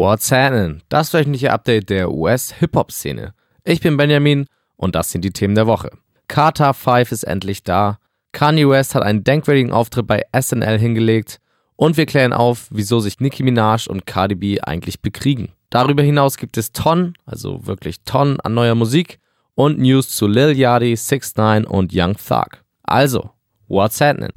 What's happening? Das wöchentliche Update der US-Hip-Hop-Szene. Ich bin Benjamin und das sind die Themen der Woche. Carter 5 ist endlich da. Kanye West hat einen denkwürdigen Auftritt bei SNL hingelegt. Und wir klären auf, wieso sich Nicki Minaj und Cardi B eigentlich bekriegen. Darüber hinaus gibt es Tonnen, also wirklich Tonnen an neuer Musik und News zu Lil Yachty, 6 9 und Young Thug. Also, what's happening?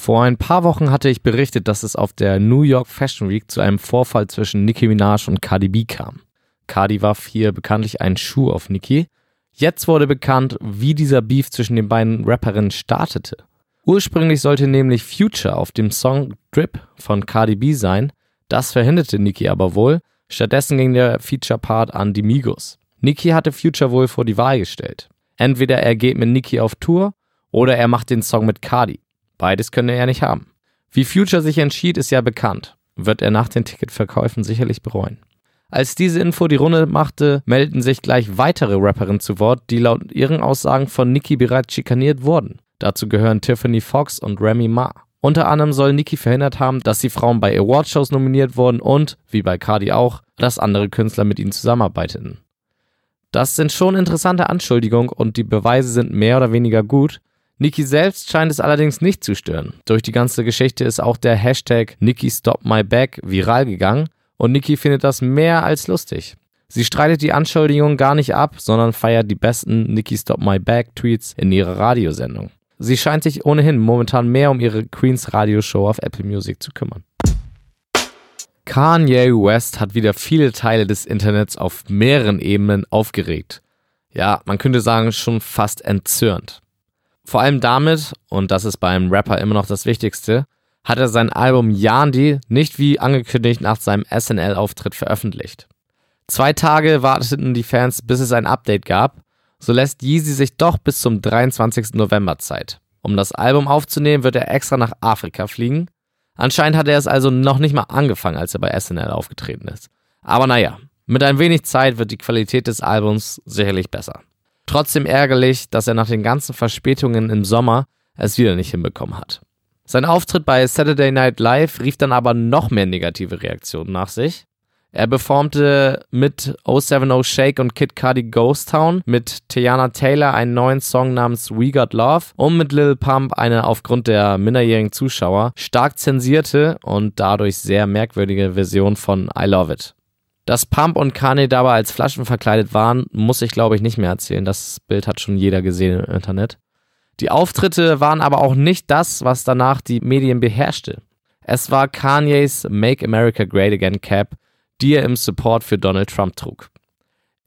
Vor ein paar Wochen hatte ich berichtet, dass es auf der New York Fashion Week zu einem Vorfall zwischen Nicki Minaj und Cardi B kam. Cardi warf hier bekanntlich einen Schuh auf Nicki. Jetzt wurde bekannt, wie dieser Beef zwischen den beiden Rapperinnen startete. Ursprünglich sollte nämlich Future auf dem Song Drip von Cardi B sein, das verhinderte Nicki aber wohl, stattdessen ging der Feature-Part an die Migos. Nicki hatte Future wohl vor die Wahl gestellt. Entweder er geht mit Nicki auf Tour oder er macht den Song mit Cardi. Beides könne er nicht haben. Wie Future sich entschied, ist ja bekannt. Wird er nach den Ticketverkäufen sicherlich bereuen. Als diese Info die Runde machte, meldeten sich gleich weitere Rapperinnen zu Wort, die laut ihren Aussagen von Nicki bereits schikaniert wurden. Dazu gehören Tiffany Fox und Remy Ma. Unter anderem soll Nicki verhindert haben, dass die Frauen bei Awardshows nominiert wurden und, wie bei Cardi auch, dass andere Künstler mit ihnen zusammenarbeiteten. Das sind schon interessante Anschuldigungen und die Beweise sind mehr oder weniger gut, Niki selbst scheint es allerdings nicht zu stören. Durch die ganze Geschichte ist auch der Hashtag Niki Stop My Back viral gegangen und Niki findet das mehr als lustig. Sie streitet die Anschuldigung gar nicht ab, sondern feiert die besten Niki Stop My Back Tweets in ihrer Radiosendung. Sie scheint sich ohnehin momentan mehr um ihre Queens Radioshow auf Apple Music zu kümmern. Kanye West hat wieder viele Teile des Internets auf mehreren Ebenen aufgeregt. Ja, man könnte sagen, schon fast entzürnt. Vor allem damit, und das ist beim Rapper immer noch das Wichtigste, hat er sein Album Yandi nicht wie angekündigt nach seinem SNL-Auftritt veröffentlicht. Zwei Tage warteten die Fans, bis es ein Update gab, so lässt Yeezy sich doch bis zum 23. November Zeit. Um das Album aufzunehmen, wird er extra nach Afrika fliegen. Anscheinend hat er es also noch nicht mal angefangen, als er bei SNL aufgetreten ist. Aber naja, mit ein wenig Zeit wird die Qualität des Albums sicherlich besser. Trotzdem ärgerlich, dass er nach den ganzen Verspätungen im Sommer es wieder nicht hinbekommen hat. Sein Auftritt bei Saturday Night Live rief dann aber noch mehr negative Reaktionen nach sich. Er performte mit 070 Shake und Kid Cudi Ghost Town, mit Tiana Taylor einen neuen Song namens We Got Love und mit Lil Pump eine aufgrund der minderjährigen Zuschauer stark zensierte und dadurch sehr merkwürdige Version von I Love It. Dass Pump und Kanye dabei als Flaschen verkleidet waren, muss ich glaube ich nicht mehr erzählen. Das Bild hat schon jeder gesehen im Internet. Die Auftritte waren aber auch nicht das, was danach die Medien beherrschte. Es war Kanyes Make America Great Again Cap, die er im Support für Donald Trump trug.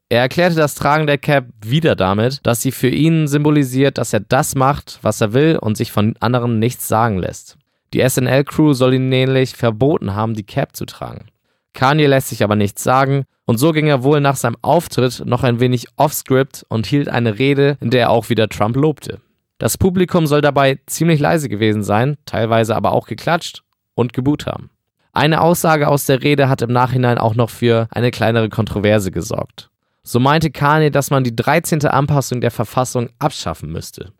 Er erklärte das Tragen der Cap wieder damit, dass sie für ihn symbolisiert, dass er das macht, was er will und sich von anderen nichts sagen lässt. Die SNL-Crew soll ihn nämlich verboten haben, die Cap zu tragen. Kanye lässt sich aber nichts sagen und so ging er wohl nach seinem Auftritt noch ein wenig off-script und hielt eine Rede, in der er auch wieder Trump lobte. Das Publikum soll dabei ziemlich leise gewesen sein, teilweise aber auch geklatscht und geboot haben. Eine Aussage aus der Rede hat im Nachhinein auch noch für eine kleinere Kontroverse gesorgt. So meinte Kanye, dass man die 13. Anpassung der Verfassung abschaffen müsste.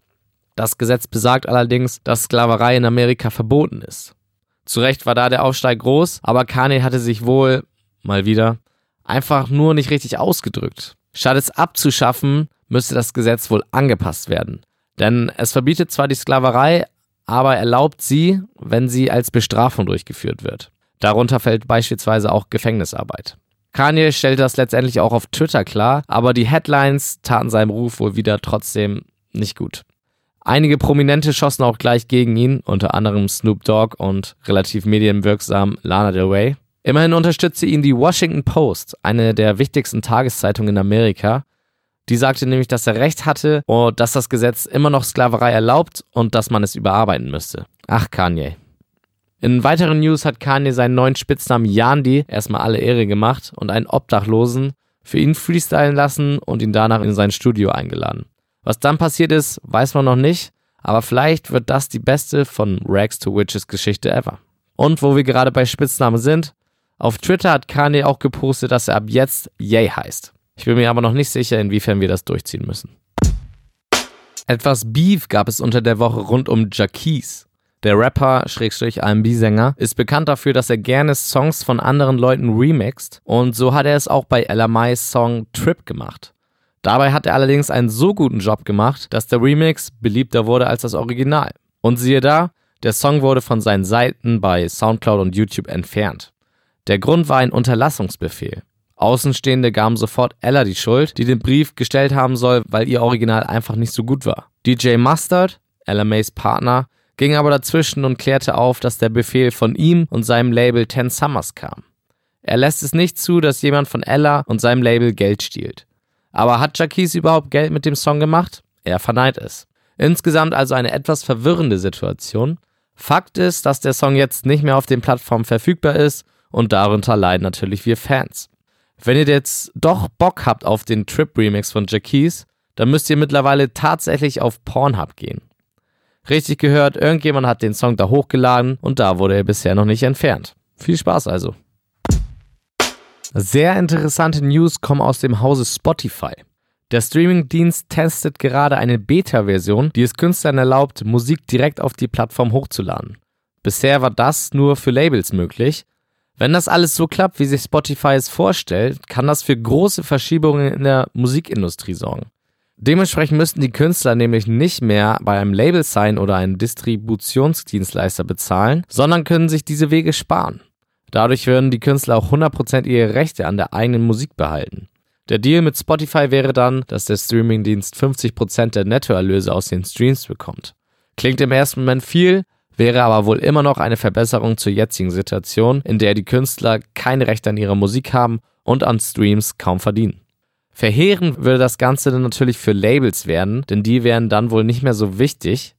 Das Gesetz besagt allerdings, dass Sklaverei in Amerika verboten ist. Zu Recht war da der Aufsteig groß, aber Kanye hatte sich wohl, mal wieder, einfach nur nicht richtig ausgedrückt. Statt es abzuschaffen, müsste das Gesetz wohl angepasst werden. Denn es verbietet zwar die Sklaverei, aber erlaubt sie, wenn sie als Bestrafung durchgeführt wird. Darunter fällt beispielsweise auch Gefängnisarbeit. Kanye stellte das letztendlich auch auf Twitter klar, aber die Headlines taten seinem Ruf wohl wieder trotzdem nicht gut. Einige Prominente schossen auch gleich gegen ihn, unter anderem Snoop Dogg und relativ medienwirksam Lana Del Rey. Immerhin unterstützte ihn die Washington Post, eine der wichtigsten Tageszeitungen in Amerika. Die sagte nämlich, dass er recht hatte und dass das Gesetz immer noch Sklaverei erlaubt und dass man es überarbeiten müsste. Ach, Kanye. In weiteren News hat Kanye seinen neuen Spitznamen Yandi erstmal alle Ehre gemacht und einen Obdachlosen für ihn freestylen lassen und ihn danach in sein Studio eingeladen. Was dann passiert ist, weiß man noch nicht, aber vielleicht wird das die beste von Rags to Witches Geschichte ever. Und wo wir gerade bei Spitznamen sind, Auf Twitter hat Kanye auch gepostet, dass er ab jetzt Yay heißt. Ich bin mir aber noch nicht sicher, inwiefern wir das durchziehen müssen. Etwas Beef gab es unter der Woche rund um Jaquise. Der Rapper, Schrägstrich R&B-Sänger, ist bekannt dafür, dass er gerne Songs von anderen Leuten remixt und so hat er es auch bei LMIs Song Trip gemacht. Dabei hat er allerdings einen so guten Job gemacht, dass der Remix beliebter wurde als das Original. Und siehe da, der Song wurde von seinen Seiten bei Soundcloud und YouTube entfernt. Der Grund war ein Unterlassungsbefehl. Außenstehende gaben sofort Ella die Schuld, die den Brief gestellt haben soll, weil ihr Original einfach nicht so gut war. DJ Mustard, Ella Mays Partner, ging aber dazwischen und klärte auf, dass der Befehl von ihm und seinem Label Ten Summers kam. Er lässt es nicht zu, dass jemand von Ella und seinem Label Geld stiehlt. Aber hat Jacquise überhaupt Geld mit dem Song gemacht? Er verneint es. Insgesamt also eine etwas verwirrende Situation. Fakt ist, dass der Song jetzt nicht mehr auf den Plattformen verfügbar ist und darunter leiden natürlich wir Fans. Wenn ihr jetzt doch Bock habt auf den Trip Remix von Jacquise, dann müsst ihr mittlerweile tatsächlich auf Pornhub gehen. Richtig gehört, irgendjemand hat den Song da hochgeladen und da wurde er bisher noch nicht entfernt. Viel Spaß also. Sehr interessante News kommen aus dem Hause Spotify. Der Streamingdienst testet gerade eine Beta-Version, die es Künstlern erlaubt, Musik direkt auf die Plattform hochzuladen. Bisher war das nur für Labels möglich. Wenn das alles so klappt, wie sich Spotify es vorstellt, kann das für große Verschiebungen in der Musikindustrie sorgen. Dementsprechend müssten die Künstler nämlich nicht mehr bei einem Label sein oder einen Distributionsdienstleister bezahlen, sondern können sich diese Wege sparen. Dadurch würden die Künstler auch 100% ihre Rechte an der eigenen Musik behalten. Der Deal mit Spotify wäre dann, dass der Streamingdienst 50% der Nettoerlöse aus den Streams bekommt. Klingt im ersten Moment viel, wäre aber wohl immer noch eine Verbesserung zur jetzigen Situation, in der die Künstler keine Rechte an ihrer Musik haben und an Streams kaum verdienen. Verheerend würde das Ganze dann natürlich für Labels werden, denn die wären dann wohl nicht mehr so wichtig.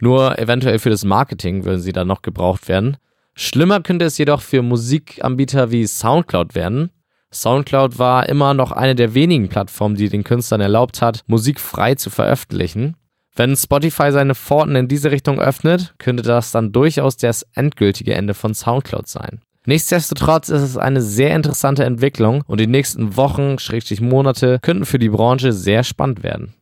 Nur eventuell für das Marketing würden sie dann noch gebraucht werden. Schlimmer könnte es jedoch für Musikanbieter wie SoundCloud werden, SoundCloud war immer noch eine der wenigen Plattformen, die den Künstlern erlaubt hat, Musik frei zu veröffentlichen. Wenn Spotify seine Pforten in diese Richtung öffnet, könnte das dann durchaus das endgültige Ende von SoundCloud sein. Nichtsdestotrotz ist es eine sehr interessante Entwicklung und die nächsten Wochen, Schrägstrich Monate, könnten für die Branche sehr spannend werden.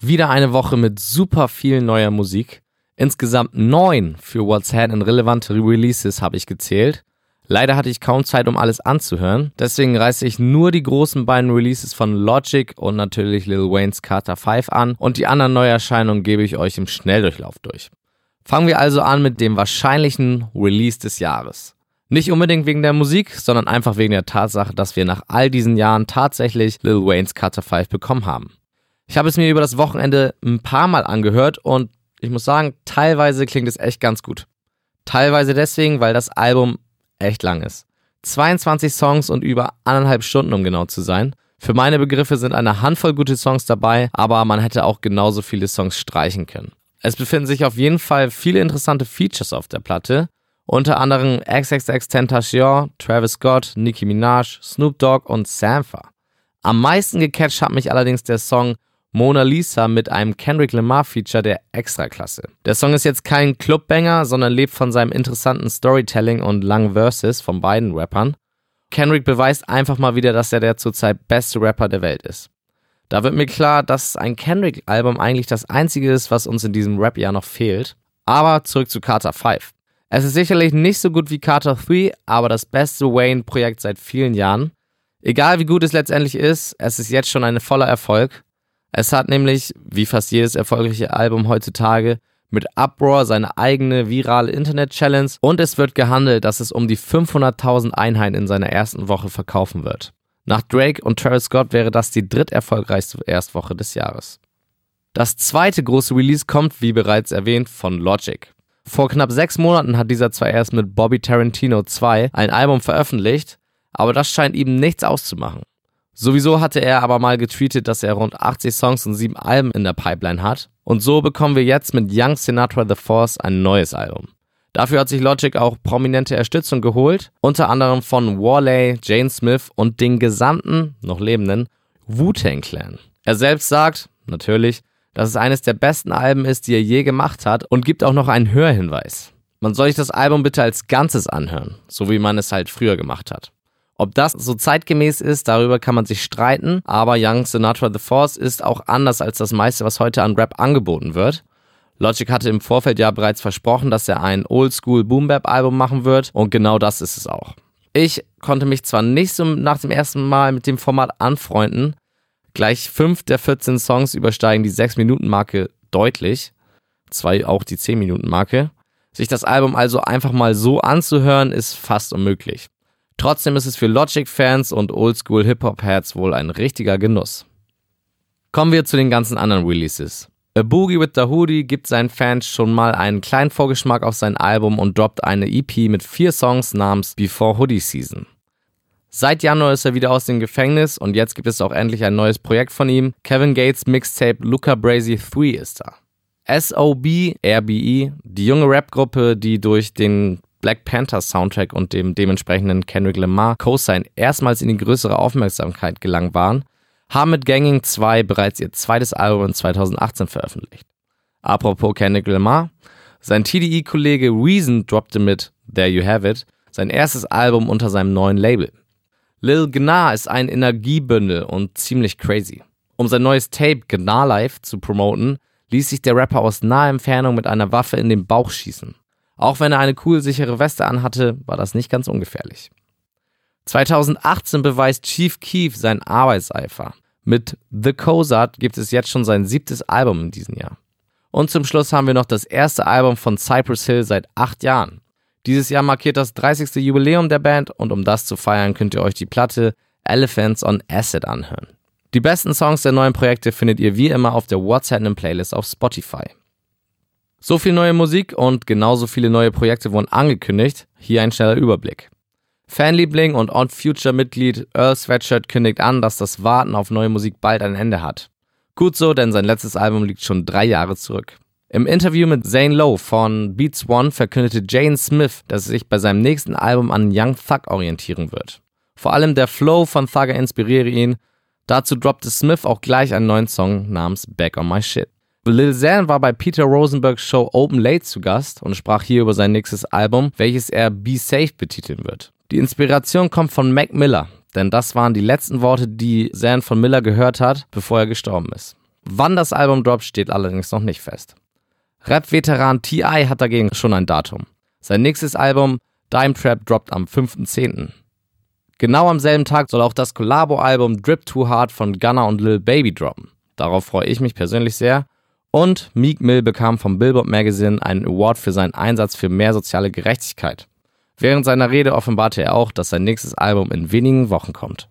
Wieder eine Woche mit super viel neuer Musik. Insgesamt neun für What's Had in relevante Releases habe ich gezählt. Leider hatte ich kaum Zeit, um alles anzuhören, deswegen reiße ich nur die großen beiden Releases von Logic und natürlich Lil Wayne's Carter 5 an und die anderen Neuerscheinungen gebe ich euch im Schnelldurchlauf durch. Fangen wir also an mit dem wahrscheinlichen Release des Jahres. Nicht unbedingt wegen der Musik, sondern einfach wegen der Tatsache, dass wir nach all diesen Jahren tatsächlich Lil Wayne's Carter 5 bekommen haben. Ich habe es mir über das Wochenende ein paar Mal angehört und ich muss sagen, teilweise klingt es echt ganz gut. Teilweise deswegen, weil das Album echt lang ist. 22 Songs und über anderthalb Stunden, um genau zu sein. Für meine Begriffe sind eine Handvoll gute Songs dabei, aber man hätte auch genauso viele Songs streichen können. Es befinden sich auf jeden Fall viele interessante Features auf der Platte, unter anderem XXX Tentacion, Travis Scott, Nicki Minaj, Snoop Dogg und Sampha. Am meisten gecatcht hat mich allerdings der Song Mona Lisa mit einem Kendrick Lamar-Feature der Extraklasse. Der Song ist jetzt kein Clubbanger, sondern lebt von seinem interessanten Storytelling und langen Verses von beiden Rappern. Kendrick beweist einfach mal wieder, dass er der zurzeit beste Rapper der Welt ist. Da wird mir klar, dass ein Kendrick-Album eigentlich das einzige ist, was uns in diesem Rap-Jahr noch fehlt. Aber zurück zu Carter 5. Es ist sicherlich nicht so gut wie Carter 3, aber das beste Wayne-Projekt seit vielen Jahren. Egal wie gut es letztendlich ist, es ist jetzt schon ein voller Erfolg es hat nämlich, wie fast jedes erfolgreiche Album heutzutage, mit Uproar seine eigene virale Internet-Challenge und es wird gehandelt, dass es um die 500.000 Einheiten in seiner ersten Woche verkaufen wird. Nach Drake und Travis Scott wäre das die dritterfolgreichste Erstwoche des Jahres. Das zweite große Release kommt, wie bereits erwähnt, von Logic. Vor knapp sechs Monaten hat dieser zwar erst mit Bobby Tarantino 2 ein Album veröffentlicht, aber das scheint ihm nichts auszumachen. Sowieso hatte er aber mal getweetet, dass er rund 80 Songs und 7 Alben in der Pipeline hat. Und so bekommen wir jetzt mit Young Sinatra The Force ein neues Album. Dafür hat sich Logic auch prominente Unterstützung geholt, unter anderem von Warley, Jane Smith und den gesamten, noch lebenden, Wu-Tang Clan. Er selbst sagt, natürlich, dass es eines der besten Alben ist, die er je gemacht hat und gibt auch noch einen Hörhinweis. Man soll sich das Album bitte als Ganzes anhören, so wie man es halt früher gemacht hat. Ob das so zeitgemäß ist, darüber kann man sich streiten, aber Young Sinatra The Force ist auch anders als das meiste, was heute an Rap angeboten wird. Logic hatte im Vorfeld ja bereits versprochen, dass er ein Oldschool Boom Bap Album machen wird und genau das ist es auch. Ich konnte mich zwar nicht so nach dem ersten Mal mit dem Format anfreunden, gleich fünf der 14 Songs übersteigen die 6-Minuten-Marke deutlich, zwei auch die 10-Minuten-Marke. Sich das Album also einfach mal so anzuhören, ist fast unmöglich. Trotzdem ist es für Logic-Fans und Oldschool-Hip-Hop-Heads wohl ein richtiger Genuss. Kommen wir zu den ganzen anderen Releases. A Boogie with the Hoodie gibt seinen Fans schon mal einen kleinen Vorgeschmack auf sein Album und droppt eine EP mit vier Songs namens Before Hoodie Season. Seit Januar ist er wieder aus dem Gefängnis und jetzt gibt es auch endlich ein neues Projekt von ihm. Kevin Gates Mixtape Luca Brazy 3 ist da. SOB, RBE, die junge Rapgruppe, die durch den Black Panther Soundtrack und dem dementsprechenden Kendrick Lamar Co-Sign erstmals in die größere Aufmerksamkeit gelangt waren, haben mit Ganging 2 bereits ihr zweites Album in 2018 veröffentlicht. Apropos Kendrick Lamar, sein TDE-Kollege Reason droppte mit There You Have It sein erstes Album unter seinem neuen Label. Lil Gnar ist ein Energiebündel und ziemlich crazy. Um sein neues Tape Gnar Life zu promoten, ließ sich der Rapper aus naher Entfernung mit einer Waffe in den Bauch schießen. Auch wenn er eine kugelsichere Weste anhatte, war das nicht ganz ungefährlich. 2018 beweist Chief Keef seinen Arbeitseifer. Mit The Cozart gibt es jetzt schon sein siebtes Album in diesem Jahr. Und zum Schluss haben wir noch das erste Album von Cypress Hill seit acht Jahren. Dieses Jahr markiert das 30. Jubiläum der Band und um das zu feiern, könnt ihr euch die Platte Elephants on Acid anhören. Die besten Songs der neuen Projekte findet ihr wie immer auf der What's Happening Playlist auf Spotify. So viel neue Musik und genauso viele neue Projekte wurden angekündigt. Hier ein schneller Überblick. Fanliebling und Odd Future Mitglied Earl Sweatshirt kündigt an, dass das Warten auf neue Musik bald ein Ende hat. Gut so, denn sein letztes Album liegt schon drei Jahre zurück. Im Interview mit Zane Lowe von Beats One verkündete Jane Smith, dass er sich bei seinem nächsten Album an Young Thug orientieren wird. Vor allem der Flow von Thugger inspiriere ihn. Dazu droppte Smith auch gleich einen neuen Song namens Back on My Shit. Lil Xan war bei Peter Rosenbergs Show Open Late zu Gast und sprach hier über sein nächstes Album, welches er Be Safe betiteln wird. Die Inspiration kommt von Mac Miller, denn das waren die letzten Worte, die Zan von Miller gehört hat, bevor er gestorben ist. Wann das Album droppt, steht allerdings noch nicht fest. Rap-Veteran T.I. hat dagegen schon ein Datum. Sein nächstes Album Dime Trap droppt am 5.10. Genau am selben Tag soll auch das Collabo-Album Drip Too Hard von Gunner und Lil Baby droppen. Darauf freue ich mich persönlich sehr. Und Meek Mill bekam vom Billboard Magazine einen Award für seinen Einsatz für mehr soziale Gerechtigkeit. Während seiner Rede offenbarte er auch, dass sein nächstes Album in wenigen Wochen kommt.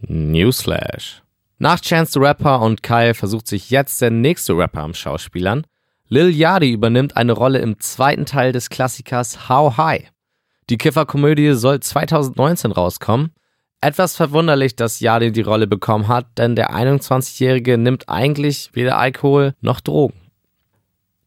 Newsflash. Nach Chance the Rapper und Kyle versucht sich jetzt der nächste Rapper am Schauspielern. Lil Yachty übernimmt eine Rolle im zweiten Teil des Klassikers How High. Die Kifferkomödie soll 2019 rauskommen. Etwas verwunderlich, dass Yachty die Rolle bekommen hat, denn der 21-Jährige nimmt eigentlich weder Alkohol noch Drogen.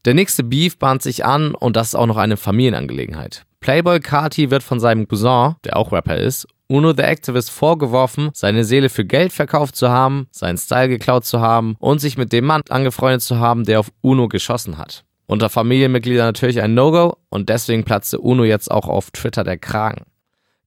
Der nächste Beef bahnt sich an und das ist auch noch eine Familienangelegenheit. Playboy Carti wird von seinem Cousin, der auch Rapper ist, Uno the Activist vorgeworfen, seine Seele für Geld verkauft zu haben, seinen Style geklaut zu haben und sich mit dem Mann angefreundet zu haben, der auf Uno geschossen hat. Unter Familienmitgliedern natürlich ein No-Go und deswegen platzte Uno jetzt auch auf Twitter der Kragen.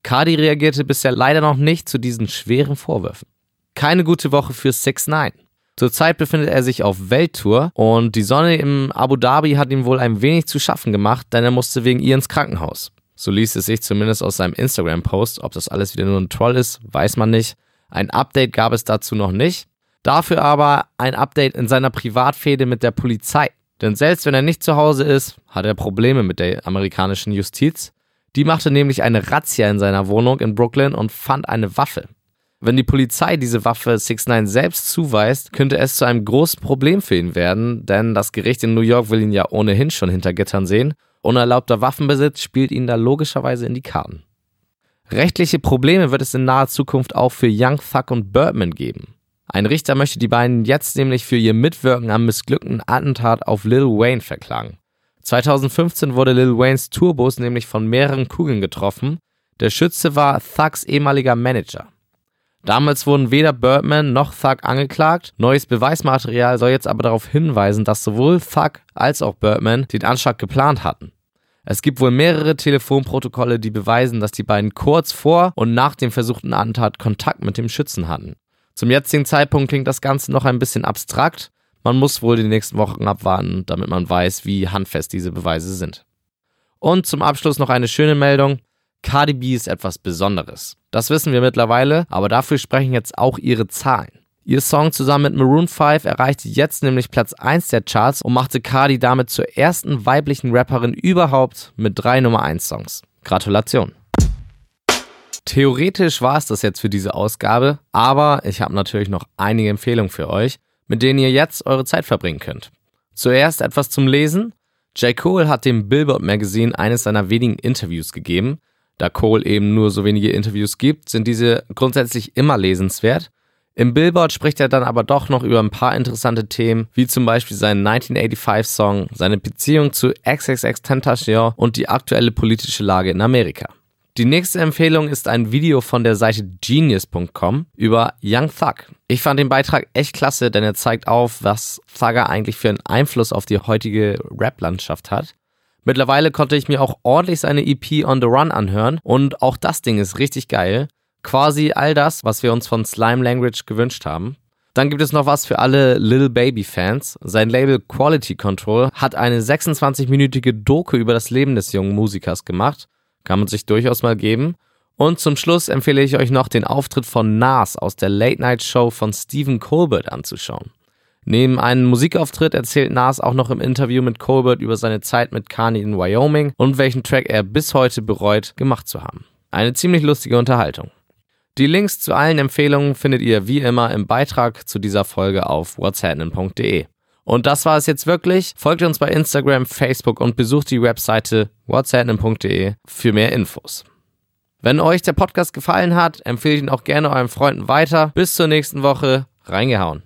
Cardi reagierte bisher leider noch nicht zu diesen schweren Vorwürfen. Keine gute Woche für 6 9 Zurzeit befindet er sich auf Welttour und die Sonne im Abu Dhabi hat ihm wohl ein wenig zu schaffen gemacht, denn er musste wegen ihr ins Krankenhaus. So liest es sich zumindest aus seinem Instagram-Post. Ob das alles wieder nur ein Troll ist, weiß man nicht. Ein Update gab es dazu noch nicht. Dafür aber ein Update in seiner Privatfehde mit der Polizei. Denn selbst wenn er nicht zu Hause ist, hat er Probleme mit der amerikanischen Justiz. Die machte nämlich eine Razzia in seiner Wohnung in Brooklyn und fand eine Waffe. Wenn die Polizei diese Waffe 6 9 selbst zuweist, könnte es zu einem großen Problem für ihn werden, denn das Gericht in New York will ihn ja ohnehin schon hinter Gittern sehen Unerlaubter Waffenbesitz spielt ihnen da logischerweise in die Karten. Rechtliche Probleme wird es in naher Zukunft auch für Young Thug und Birdman geben. Ein Richter möchte die beiden jetzt nämlich für ihr Mitwirken am missglückten Attentat auf Lil Wayne verklagen. 2015 wurde Lil Waynes Tourbus nämlich von mehreren Kugeln getroffen. Der Schütze war Thugs ehemaliger Manager. Damals wurden weder Birdman noch Thug angeklagt. Neues Beweismaterial soll jetzt aber darauf hinweisen, dass sowohl Thug als auch Birdman den Anschlag geplant hatten. Es gibt wohl mehrere Telefonprotokolle, die beweisen, dass die beiden kurz vor und nach dem versuchten Attentat Kontakt mit dem Schützen hatten. Zum jetzigen Zeitpunkt klingt das Ganze noch ein bisschen abstrakt. Man muss wohl die nächsten Wochen abwarten, damit man weiß, wie handfest diese Beweise sind. Und zum Abschluss noch eine schöne Meldung. Cardi B ist etwas Besonderes. Das wissen wir mittlerweile, aber dafür sprechen jetzt auch ihre Zahlen. Ihr Song zusammen mit Maroon 5 erreichte jetzt nämlich Platz 1 der Charts und machte Cardi damit zur ersten weiblichen Rapperin überhaupt mit drei Nummer 1 Songs. Gratulation. Theoretisch war es das jetzt für diese Ausgabe, aber ich habe natürlich noch einige Empfehlungen für euch, mit denen ihr jetzt eure Zeit verbringen könnt. Zuerst etwas zum Lesen. J. Cole hat dem Billboard Magazine eines seiner wenigen Interviews gegeben. Da Cole eben nur so wenige Interviews gibt, sind diese grundsätzlich immer lesenswert. Im Billboard spricht er dann aber doch noch über ein paar interessante Themen, wie zum Beispiel seinen 1985-Song, seine Beziehung zu XXX Tentacion und die aktuelle politische Lage in Amerika. Die nächste Empfehlung ist ein Video von der Seite genius.com über Young Thug. Ich fand den Beitrag echt klasse, denn er zeigt auf, was Thugger eigentlich für einen Einfluss auf die heutige Rap-Landschaft hat. Mittlerweile konnte ich mir auch ordentlich seine EP On the Run anhören und auch das Ding ist richtig geil. Quasi all das, was wir uns von Slime Language gewünscht haben. Dann gibt es noch was für alle Little Baby Fans. Sein Label Quality Control hat eine 26-minütige Doku über das Leben des jungen Musikers gemacht. Kann man sich durchaus mal geben. Und zum Schluss empfehle ich euch noch den Auftritt von Nas aus der Late Night Show von Stephen Colbert anzuschauen. Neben einem Musikauftritt erzählt Nas auch noch im Interview mit Colbert über seine Zeit mit Kanye in Wyoming und welchen Track er bis heute bereut, gemacht zu haben. Eine ziemlich lustige Unterhaltung. Die Links zu allen Empfehlungen findet ihr wie immer im Beitrag zu dieser Folge auf whatshappening.de. Und das war es jetzt wirklich. Folgt uns bei Instagram, Facebook und besucht die Webseite whatshappening.de für mehr Infos. Wenn euch der Podcast gefallen hat, empfehle ich ihn auch gerne euren Freunden weiter. Bis zur nächsten Woche. Reingehauen.